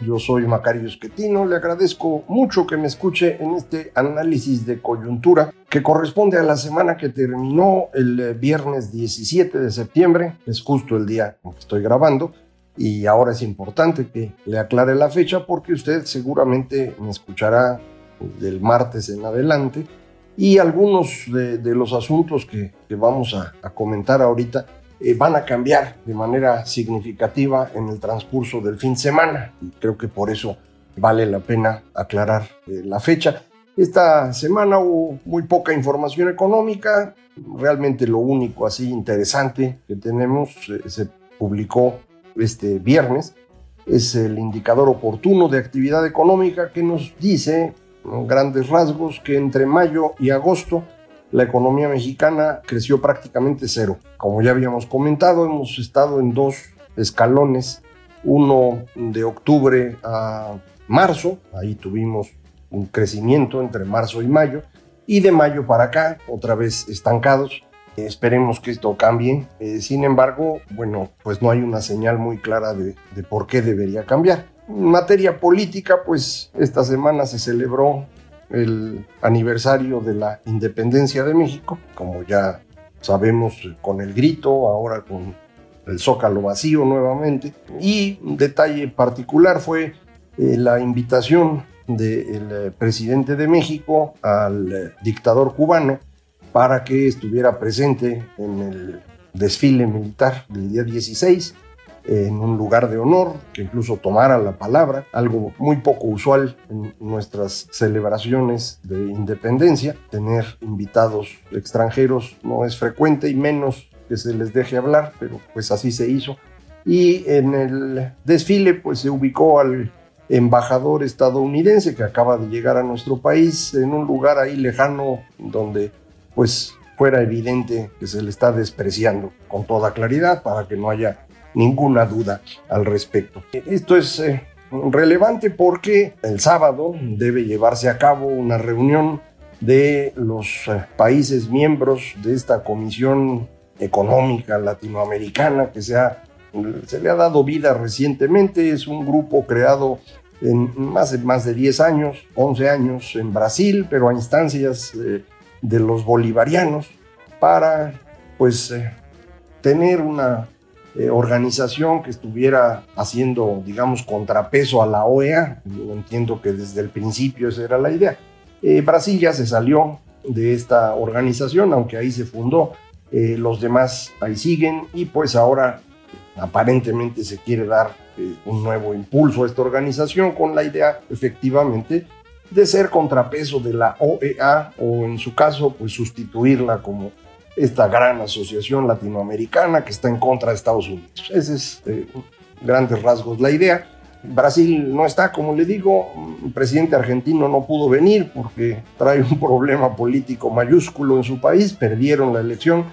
Yo soy Macario Esquetino, le agradezco mucho que me escuche en este análisis de coyuntura que corresponde a la semana que terminó el eh, viernes 17 de septiembre, es justo el día en que estoy grabando, y ahora es importante que le aclare la fecha porque usted seguramente me escuchará del martes en adelante. Y algunos de, los asuntos que, vamos a, comentar ahorita eh, van a cambiar de manera significativa en el transcurso del fin de semana. Y creo que por eso vale la pena aclarar eh, la fecha. Esta semana hubo muy poca información económica. Realmente lo único así interesante que tenemos eh, se publicó este viernes es el indicador oportuno de actividad económica que nos dice, en grandes rasgos, que entre mayo y agosto la economía mexicana creció prácticamente cero. Como ya habíamos comentado, hemos estado en dos escalones, uno de octubre a marzo, ahí tuvimos un crecimiento entre marzo y mayo, y de mayo para acá, otra vez estancados. Esperemos que esto cambie. Eh, sin embargo, bueno, pues no hay una señal muy clara de, de por qué debería cambiar. En materia política, pues esta semana se celebró el aniversario de la independencia de México, como ya sabemos con el grito, ahora con el zócalo vacío nuevamente. Y un detalle particular fue eh, la invitación del eh, presidente de México al eh, dictador cubano para que estuviera presente en el desfile militar del día 16 en un lugar de honor, que incluso tomara la palabra, algo muy poco usual en nuestras celebraciones de independencia. Tener invitados extranjeros no es frecuente y menos que se les deje hablar, pero pues así se hizo. Y en el desfile pues se ubicó al embajador estadounidense que acaba de llegar a nuestro país en un lugar ahí lejano donde pues fuera evidente que se le está despreciando con toda claridad para que no haya ninguna duda al respecto. Esto es eh, relevante porque el sábado debe llevarse a cabo una reunión de los eh, países miembros de esta Comisión Económica Latinoamericana que se, se le ha dado vida recientemente. Es un grupo creado en más de, más de 10 años, 11 años en Brasil, pero a instancias eh, de los bolivarianos para pues tener una eh, organización que estuviera haciendo, digamos, contrapeso a la OEA. Yo entiendo que desde el principio esa era la idea. Eh, Brasil ya se salió de esta organización, aunque ahí se fundó. Eh, los demás ahí siguen y pues ahora aparentemente se quiere dar un nuevo impulso a esta organización con la idea efectivamente de ser contrapeso de la OEA o en su caso pues sustituirla como esta gran asociación latinoamericana que está en contra de Estados Unidos. Ese es, eh, grandes rasgos, la idea. Brasil no está, como le digo, el presidente argentino no pudo venir porque trae un problema político mayúsculo en su país, perdieron la elección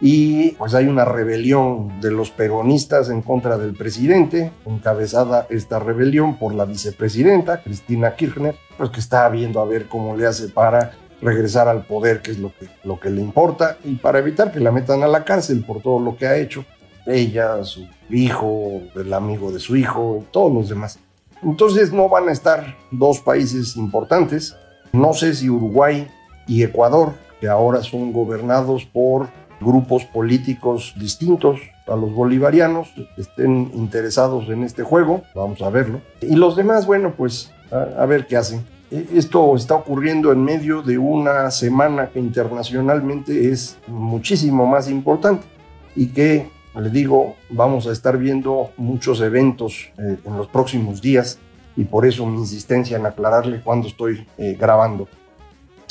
y pues hay una rebelión de los peronistas en contra del presidente, encabezada esta rebelión por la vicepresidenta Cristina Kirchner, pues que está viendo a ver cómo le hace para regresar al poder, que es lo que, lo que le importa, y para evitar que la metan a la cárcel por todo lo que ha hecho, ella, su hijo, el amigo de su hijo, todos los demás. Entonces no van a estar dos países importantes, no sé si Uruguay y Ecuador, que ahora son gobernados por grupos políticos distintos a los bolivarianos, estén interesados en este juego, vamos a verlo. Y los demás, bueno, pues a, ver qué hacen. Esto está ocurriendo en medio de una semana que internacionalmente es muchísimo más importante y que, le digo, vamos a estar viendo muchos eventos eh, en los próximos días y por eso mi insistencia en aclararle cuándo estoy eh, grabando.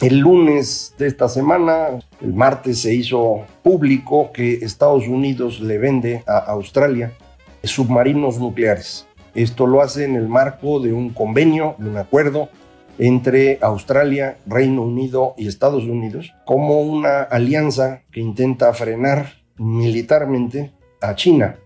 El lunes de esta semana, el martes, se hizo público que Estados Unidos le vende a Australia submarinos nucleares. Esto lo hace en el marco de un convenio, de un acuerdo entre Australia, Reino Unido y Estados Unidos, como una alianza que intenta frenar militarmente a China,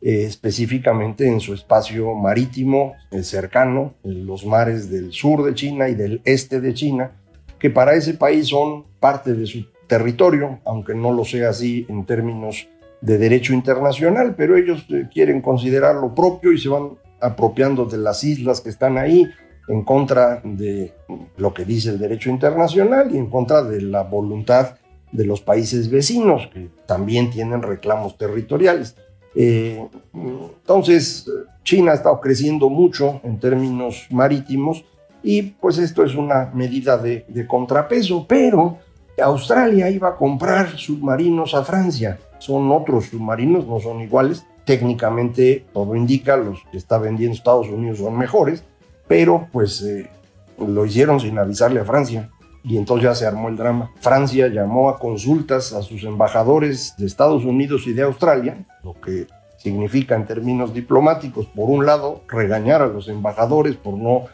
eh, específicamente en su espacio marítimo eh, cercano, en los mares del sur de China y del este de China, que para ese país son parte de su territorio, aunque no lo sea así en términos de derecho internacional, pero ellos eh, quieren considerarlo propio y se van apropiando de las islas que están ahí en contra de lo que dice el derecho internacional y en contra de la voluntad de los países vecinos, que también tienen reclamos territoriales. Eh, entonces, China ha estado creciendo mucho en términos marítimos y pues esto es una medida de, de contrapeso, pero Australia iba a comprar submarinos a Francia. Son otros submarinos, no son iguales. Técnicamente, todo indica, los que está vendiendo Estados Unidos son mejores, pero pues eh, lo hicieron sin avisarle a Francia y entonces ya se armó el drama. Francia llamó a consultas a sus embajadores de Estados Unidos y de Australia, lo que significa en términos diplomáticos, por un lado, regañar a los embajadores por no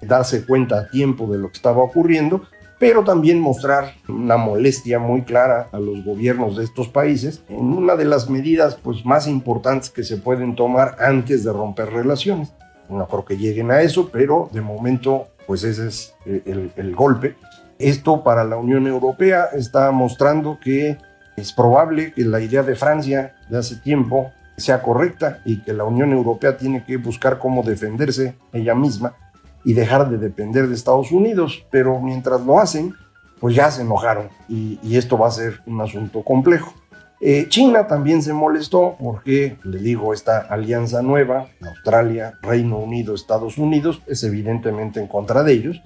darse cuenta a tiempo de lo que estaba ocurriendo, pero también mostrar una molestia muy clara a los gobiernos de estos países en una de las medidas pues, más importantes que se pueden tomar antes de romper relaciones. No creo que lleguen a eso, pero de momento pues ese es eh, el, el golpe. Esto para la Unión Europea está mostrando que es probable que la idea de Francia de hace tiempo sea correcta y que la Unión Europea tiene que buscar cómo defenderse ella misma y dejar de depender de Estados Unidos, pero mientras lo hacen, pues ya se enojaron y, esto va a ser un asunto complejo. Eh, China también se molestó porque, le digo, esta alianza nueva, Australia, Reino Unido, Estados Unidos, es evidentemente en contra de ellos.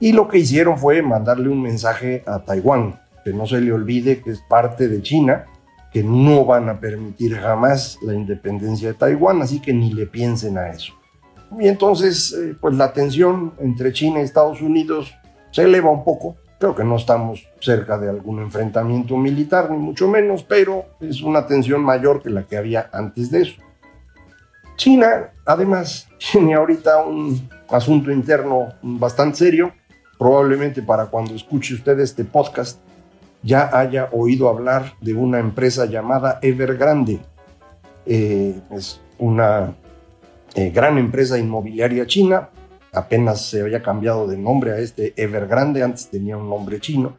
Y lo que hicieron fue mandarle un mensaje a Taiwán, que no se le olvide que es parte de China, que no van a permitir jamás la independencia de Taiwán, así que ni le piensen a eso. Y entonces, eh, pues la tensión entre China y Estados Unidos se eleva un poco. Creo que no estamos cerca de algún enfrentamiento militar, ni mucho menos, pero es una tensión mayor que la que había antes de eso. China, además, tiene ahorita un asunto interno bastante serio. Probablemente para cuando escuche usted este podcast ya haya oído hablar de una empresa llamada Evergrande. Eh, es una eh, gran empresa inmobiliaria china, apenas se había cambiado de nombre a este Evergrande, antes tenía un nombre chino,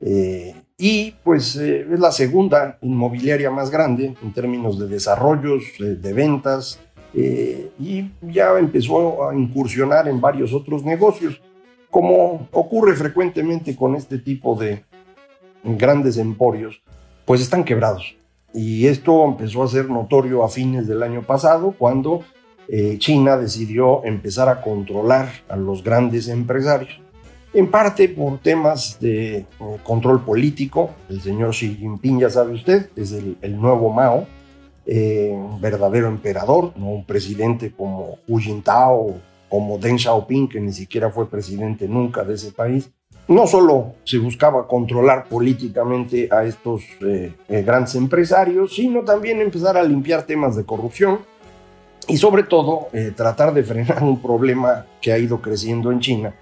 eh, y pues eh, es la segunda inmobiliaria más grande en términos de desarrollos, de ventas, y ya empezó a incursionar en varios otros negocios, como ocurre frecuentemente con este tipo de grandes emporios, pues están quebrados. Y esto empezó a ser notorio a fines del año pasado, cuando eh, China decidió empezar a controlar a los grandes empresarios, en parte por temas de eh, control político. El señor Xi Jinping, ya sabe usted, es el, nuevo Mao, eh, un verdadero emperador, no un presidente como Hu Jintao, como Deng Xiaoping, que ni siquiera fue presidente nunca de ese país. No solo se buscaba controlar políticamente a estos grandes empresarios, sino también empezar a limpiar temas de corrupción, y sobre todo eh, tratar de frenar un problema que ha ido creciendo en China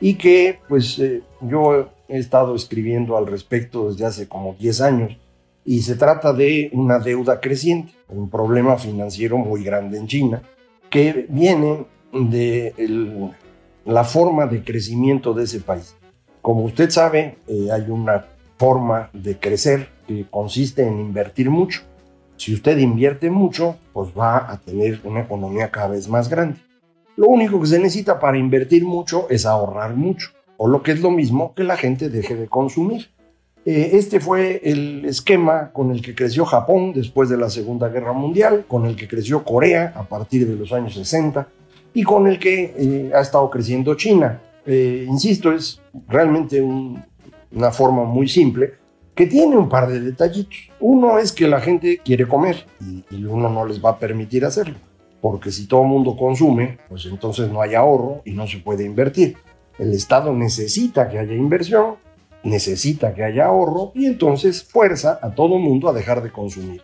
y que pues eh, yo he estado escribiendo al respecto desde hace como 10 años y se trata de una deuda creciente, un problema financiero muy grande en China que viene de la forma de crecimiento de ese país. Como usted sabe, eh, hay una forma de crecer que consiste en invertir mucho si usted invierte mucho, pues va a tener una economía cada vez más grande. Lo único que se necesita para invertir mucho es ahorrar mucho, o lo que es lo mismo que la gente deje de consumir. Eh, este fue el esquema con el que creció Japón después de la Segunda Guerra Mundial, con el que creció Corea a partir de los años 60 y con el que eh, ha estado creciendo China. eh, insisto, es realmente una forma muy simple que tiene un par de detallitos. Uno es que la gente quiere comer y, y uno no les va a permitir hacerlo, porque si todo el mundo consume, pues entonces no hay ahorro y no se puede invertir. El Estado necesita que haya inversión, necesita que haya ahorro y entonces fuerza a todo el mundo a dejar de consumir.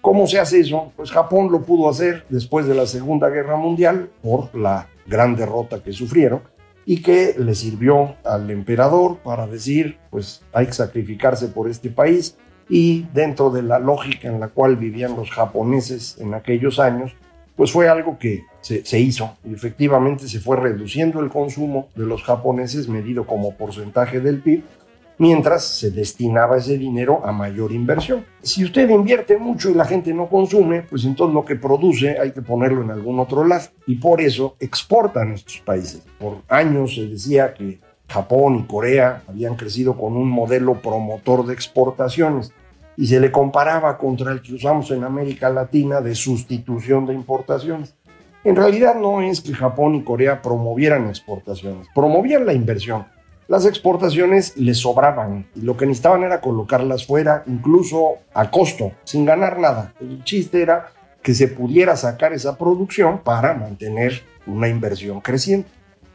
¿Cómo se hace eso? Pues Japón lo pudo hacer después de la Segunda Guerra Mundial por la gran derrota que sufrieron y que le sirvió al emperador para decir, pues hay que sacrificarse por este país. Y dentro de la lógica en la cual vivían los japoneses en aquellos años, pues fue algo que se, hizo. Y efectivamente se fue reduciendo el consumo de los japoneses medido como porcentaje del PIB mientras se destinaba ese dinero a mayor inversión. Si usted invierte mucho y la gente no consume, pues entonces lo que produce hay que ponerlo en algún otro lado y por eso exportan estos países. Por años se decía que Japón y Corea habían crecido con un modelo promotor de exportaciones y se le comparaba contra el que usamos en América Latina de sustitución de importaciones. En realidad no es que Japón y Corea promovieran exportaciones, promovían la inversión las exportaciones les sobraban y lo que necesitaban era colocarlas fuera, incluso a costo, sin ganar nada. El chiste era que se pudiera sacar esa producción para mantener una inversión creciente.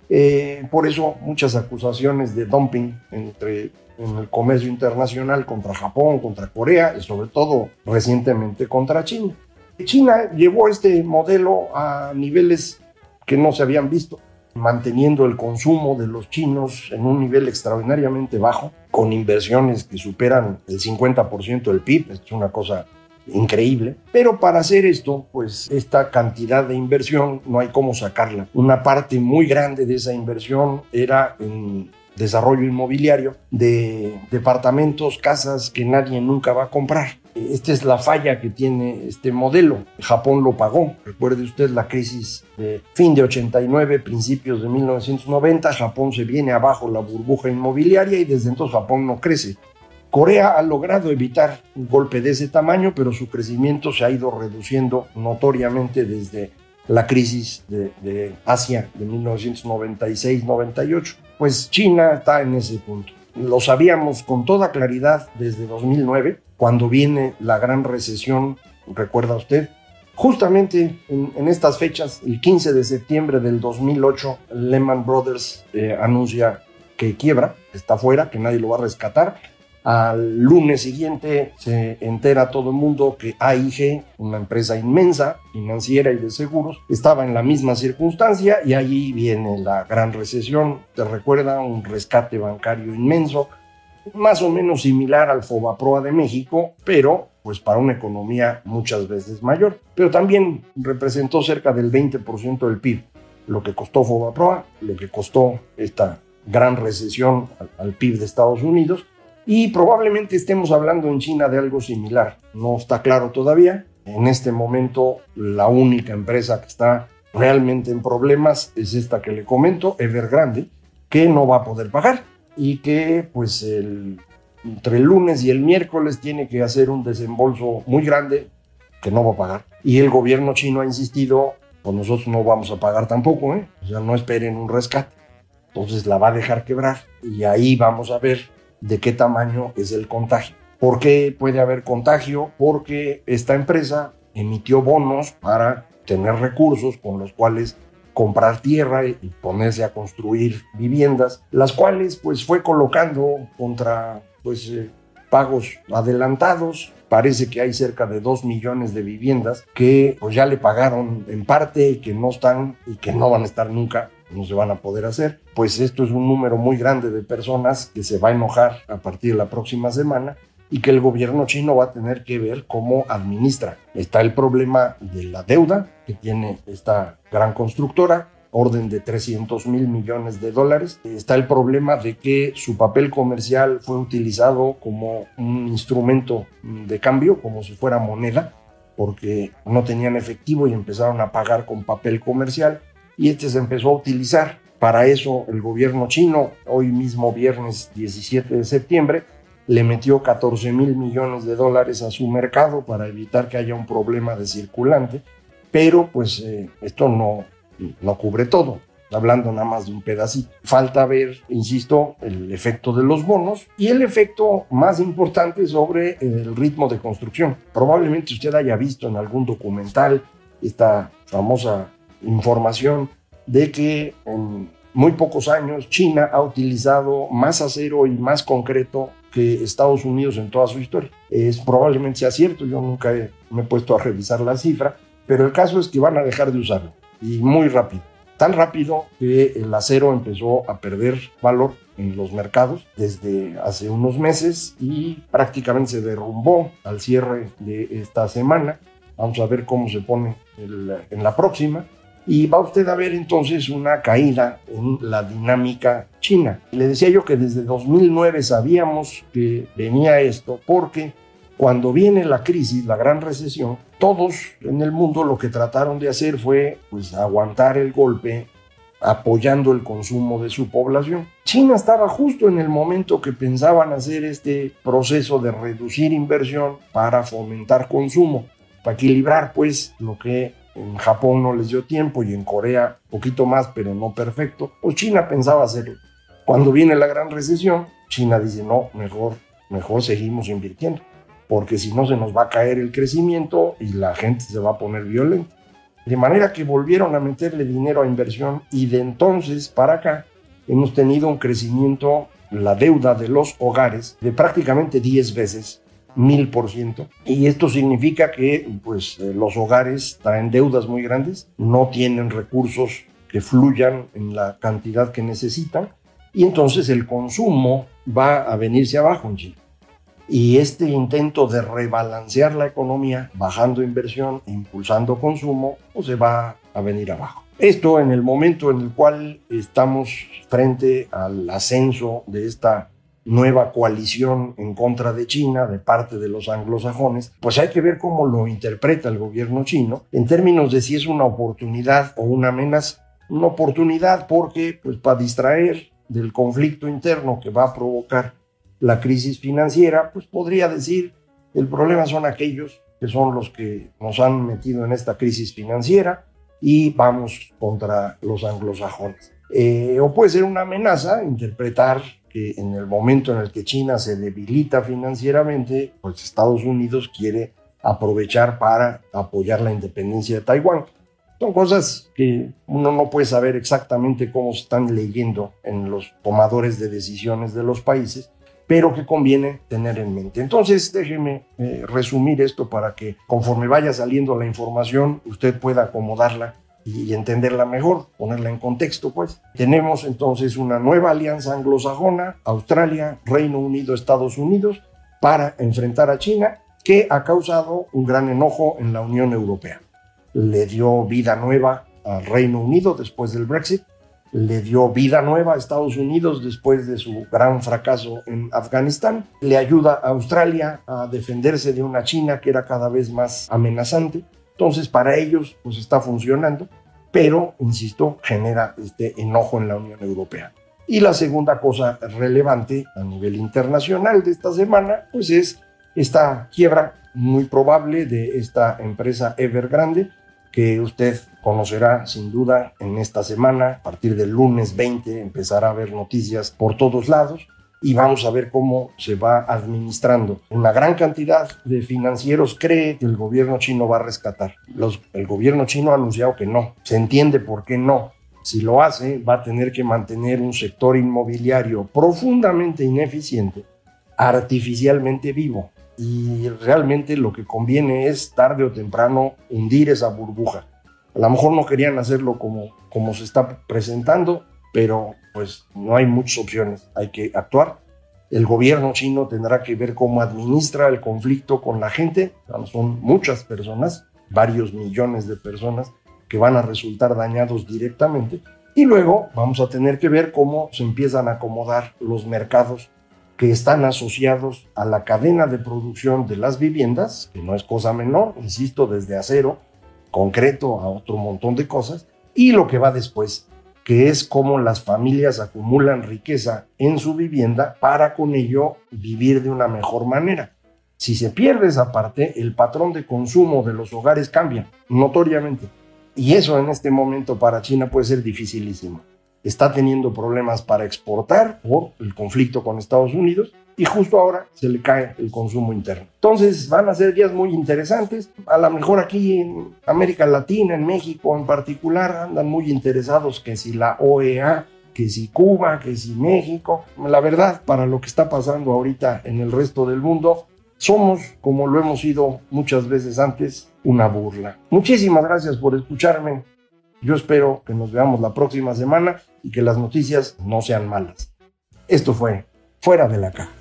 Eh, por eso muchas acusaciones de dumping entre, en el comercio internacional contra Japón, contra Corea y sobre todo recientemente contra China. China llevó este modelo a niveles que no se habían visto manteniendo el consumo de los chinos en un nivel extraordinariamente bajo, con inversiones que superan el 50% del PIB, es una cosa increíble. Pero para hacer esto, pues esta cantidad de inversión no hay cómo sacarla. Una parte muy grande de esa inversión era en desarrollo inmobiliario de departamentos, casas que nadie nunca va a comprar. Esta es la falla que tiene este modelo. Japón lo pagó. Recuerde usted la crisis de fin de 89, principios de 1990. Japón se viene abajo la burbuja inmobiliaria y desde entonces Japón no crece. Corea ha logrado evitar un golpe de ese tamaño, pero su crecimiento se ha ido reduciendo notoriamente desde la crisis de, de Asia de 1996-98. Pues China está en ese punto. Lo sabíamos con toda claridad desde 2009 cuando viene la gran recesión, recuerda usted, justamente en, estas fechas, el 15 de septiembre del 2008, Lehman Brothers eh, anuncia que quiebra, está fuera, que nadie lo va a rescatar. Al lunes siguiente se entera todo el mundo que AIG, una empresa inmensa, financiera y de seguros, estaba en la misma circunstancia y allí viene la gran recesión. Te recuerda un rescate bancario inmenso, más o menos similar al Fobaproa de México, pero pues para una economía muchas veces mayor. Pero también representó cerca del 20% del PIB, lo que costó Fobaproa, lo que costó esta gran recesión al, PIB de Estados Unidos. Y probablemente estemos hablando en China de algo similar. No está claro todavía. En este momento la única empresa que está realmente en problemas es esta que le comento, Evergrande, que no va a poder pagar y que pues el, entre el lunes y el miércoles tiene que hacer un desembolso muy grande que no va a pagar. Y el gobierno chino ha insistido, pues nosotros no vamos a pagar tampoco, ¿eh? o sea, no esperen un rescate. Entonces la va a dejar quebrar y ahí vamos a ver de qué tamaño es el contagio. ¿Por qué puede haber contagio? Porque esta empresa emitió bonos para tener recursos con los cuales comprar tierra y ponerse a construir viviendas, las cuales pues fue colocando contra pues eh, pagos adelantados. Parece que hay cerca de 2 millones de viviendas que pues ya le pagaron en parte y que no están y que no van a estar nunca no se van a poder hacer, pues esto es un número muy grande de personas que se va a enojar a partir de la próxima semana y que el gobierno chino va a tener que ver cómo administra. Está el problema de la deuda que tiene esta gran constructora, orden de 300 mil millones de dólares. Está el problema de que su papel comercial fue utilizado como un instrumento de cambio, como si fuera moneda, porque no tenían efectivo y empezaron a pagar con papel comercial y este se empezó a utilizar. Para eso el gobierno chino, hoy mismo viernes 17 de septiembre, le metió 14 mil millones de dólares a su mercado para evitar que haya un problema de circulante, pero pues eh, esto no, no cubre todo. hablando nada más de un pedacito. Falta ver, insisto, el efecto de los bonos y el efecto más importante sobre el ritmo de construcción. Probablemente usted haya visto en algún documental esta famosa información de que en muy pocos años China ha utilizado más acero y más concreto que Estados Unidos en toda su historia. Es probablemente sea cierto, yo nunca me he puesto a revisar la cifra, pero el caso es que van a dejar de usarlo y muy rápido. Tan rápido que el acero empezó a perder valor en los mercados desde hace unos meses y prácticamente se derrumbó al cierre de esta semana. Vamos a ver cómo se pone en la próxima y va usted a ver entonces una caída en la dinámica china. Le decía yo que desde 2009 sabíamos que venía esto porque cuando viene la crisis, la gran recesión, todos en el mundo lo que trataron de hacer fue pues aguantar el golpe apoyando el consumo de su población. China estaba justo en el momento que pensaban hacer este proceso de reducir inversión para fomentar consumo, para equilibrar pues lo que en Japón no les dio tiempo y en Corea poquito más, pero no perfecto. Pues China pensaba hacerlo. Cuando viene la gran recesión, China dice, no, mejor, mejor seguimos invirtiendo, porque si no se nos va a caer el crecimiento y la gente se va a poner violenta. De manera que volvieron a meterle dinero a inversión y de entonces para acá hemos tenido un crecimiento, la deuda de los hogares, de prácticamente 10 veces mil por ciento. Y esto significa que pues, eh, los hogares traen deudas muy grandes, no tienen recursos que fluyan en la cantidad que necesitan y entonces el consumo va a venirse abajo en Chile. Y este intento de rebalancear la economía, bajando inversión impulsando consumo, pues se va a venir abajo. Esto en el momento en el cual estamos frente al ascenso de esta nueva coalición en contra de China de parte de los anglosajones, pues hay que ver cómo lo interpreta el gobierno chino en términos de si es una oportunidad o una amenaza. Una oportunidad porque, pues para distraer del conflicto interno que va a provocar la crisis financiera, pues podría decir, el problema son aquellos que son los que nos han metido en esta crisis financiera y vamos contra los anglosajones. Eh, o puede ser una amenaza interpretar que en el momento en el que China se debilita financieramente, pues Estados Unidos quiere aprovechar para apoyar la independencia de Taiwán. Son cosas que uno no puede saber exactamente cómo están leyendo en los tomadores de decisiones de los países, pero que conviene tener en mente. Entonces, déjeme eh, resumir esto para que conforme vaya saliendo la información, usted pueda acomodarla y entenderla mejor, ponerla en contexto, pues. Tenemos entonces una nueva alianza anglosajona, Australia, Reino Unido, Estados Unidos, para enfrentar a China, que ha causado un gran enojo en la Unión Europea. Le dio vida nueva al Reino Unido después del Brexit, le dio vida nueva a Estados Unidos después de su gran fracaso en Afganistán, le ayuda a Australia a defenderse de una China que era cada vez más amenazante, entonces, para ellos, pues está funcionando, pero, insisto, genera este enojo en la Unión Europea. Y la segunda cosa relevante a nivel internacional de esta semana, pues es esta quiebra muy probable de esta empresa Evergrande, que usted conocerá sin duda en esta semana. A partir del lunes 20 empezará a haber noticias por todos lados y vamos a ver cómo se va administrando. Una gran cantidad de financieros cree que el gobierno chino va a rescatar. el gobierno chino ha anunciado que no. Se entiende por qué no. Si lo hace, va a tener que mantener un sector inmobiliario profundamente ineficiente, artificialmente vivo. Y realmente lo que conviene es tarde o temprano hundir esa burbuja. A lo mejor no querían hacerlo como, como se está presentando, pero pues no hay muchas opciones, hay que actuar. El gobierno chino tendrá que ver cómo administra el conflicto con la gente, son muchas personas, varios millones de personas que van a resultar dañados directamente. Y luego vamos a tener que ver cómo se empiezan a acomodar los mercados que están asociados a la cadena de producción de las viviendas, que no es cosa menor, insisto, desde acero, concreto a otro montón de cosas, y lo que va después, que es cómo las familias acumulan riqueza en su vivienda para con ello vivir de una mejor manera. Si se pierde esa parte, el patrón de consumo de los hogares cambia notoriamente. Y eso en este momento para China puede ser dificilísimo. Está teniendo problemas para exportar por el conflicto con Estados Unidos y justo ahora se le cae el consumo interno. Entonces van a ser días muy interesantes. A lo mejor aquí en América Latina, en México en particular, andan muy interesados que si la OEA, que si Cuba, que si México. La verdad, para lo que está pasando ahorita en el resto del mundo, somos, como lo hemos sido muchas veces antes, una burla. Muchísimas gracias por escucharme. Yo espero que nos veamos la próxima semana y que las noticias no sean malas. Esto fue Fuera de la Caja.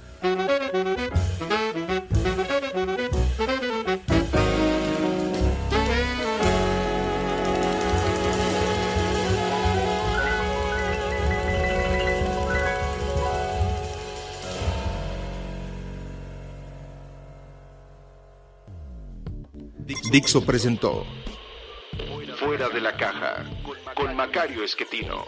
Dixo presentó Fuera de la caja con Macario Esquetino.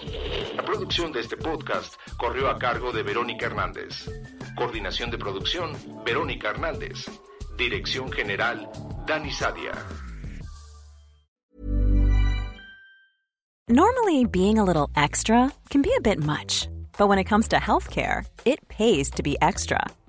La producción de este podcast corrió a cargo de Verónica Hernández. Coordinación de producción, Verónica Hernández. Dirección General, Dani Sadia. Normally, being a little extra can be a bit much, but when it comes to healthcare, it pays to be extra.